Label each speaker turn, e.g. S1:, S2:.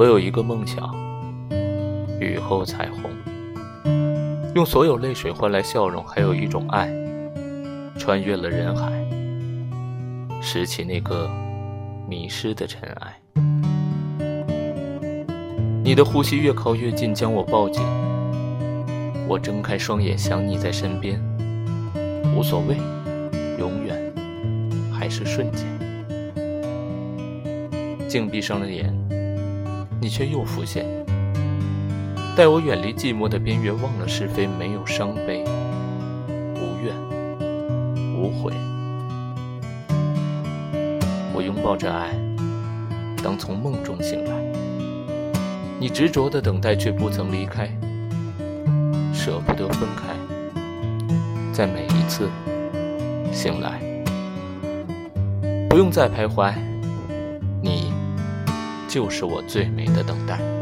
S1: 我有一个梦想，雨后彩虹，用所有泪水换来笑容，还有一种爱，穿越了人海，拾起那个迷失的尘埃。你的呼吸越靠越近，将我抱紧。我睁开双眼，想你在身边，无所谓，永远还是瞬间。静闭上了眼，你却又浮现，带我远离寂寞的边缘，忘了是非，没有伤悲，无怨无悔。我拥抱着爱，当从梦中醒来。你执着的等待，却不曾离开，舍不得分开，在每一次醒来，不用再徘徊，就是我最美的等待。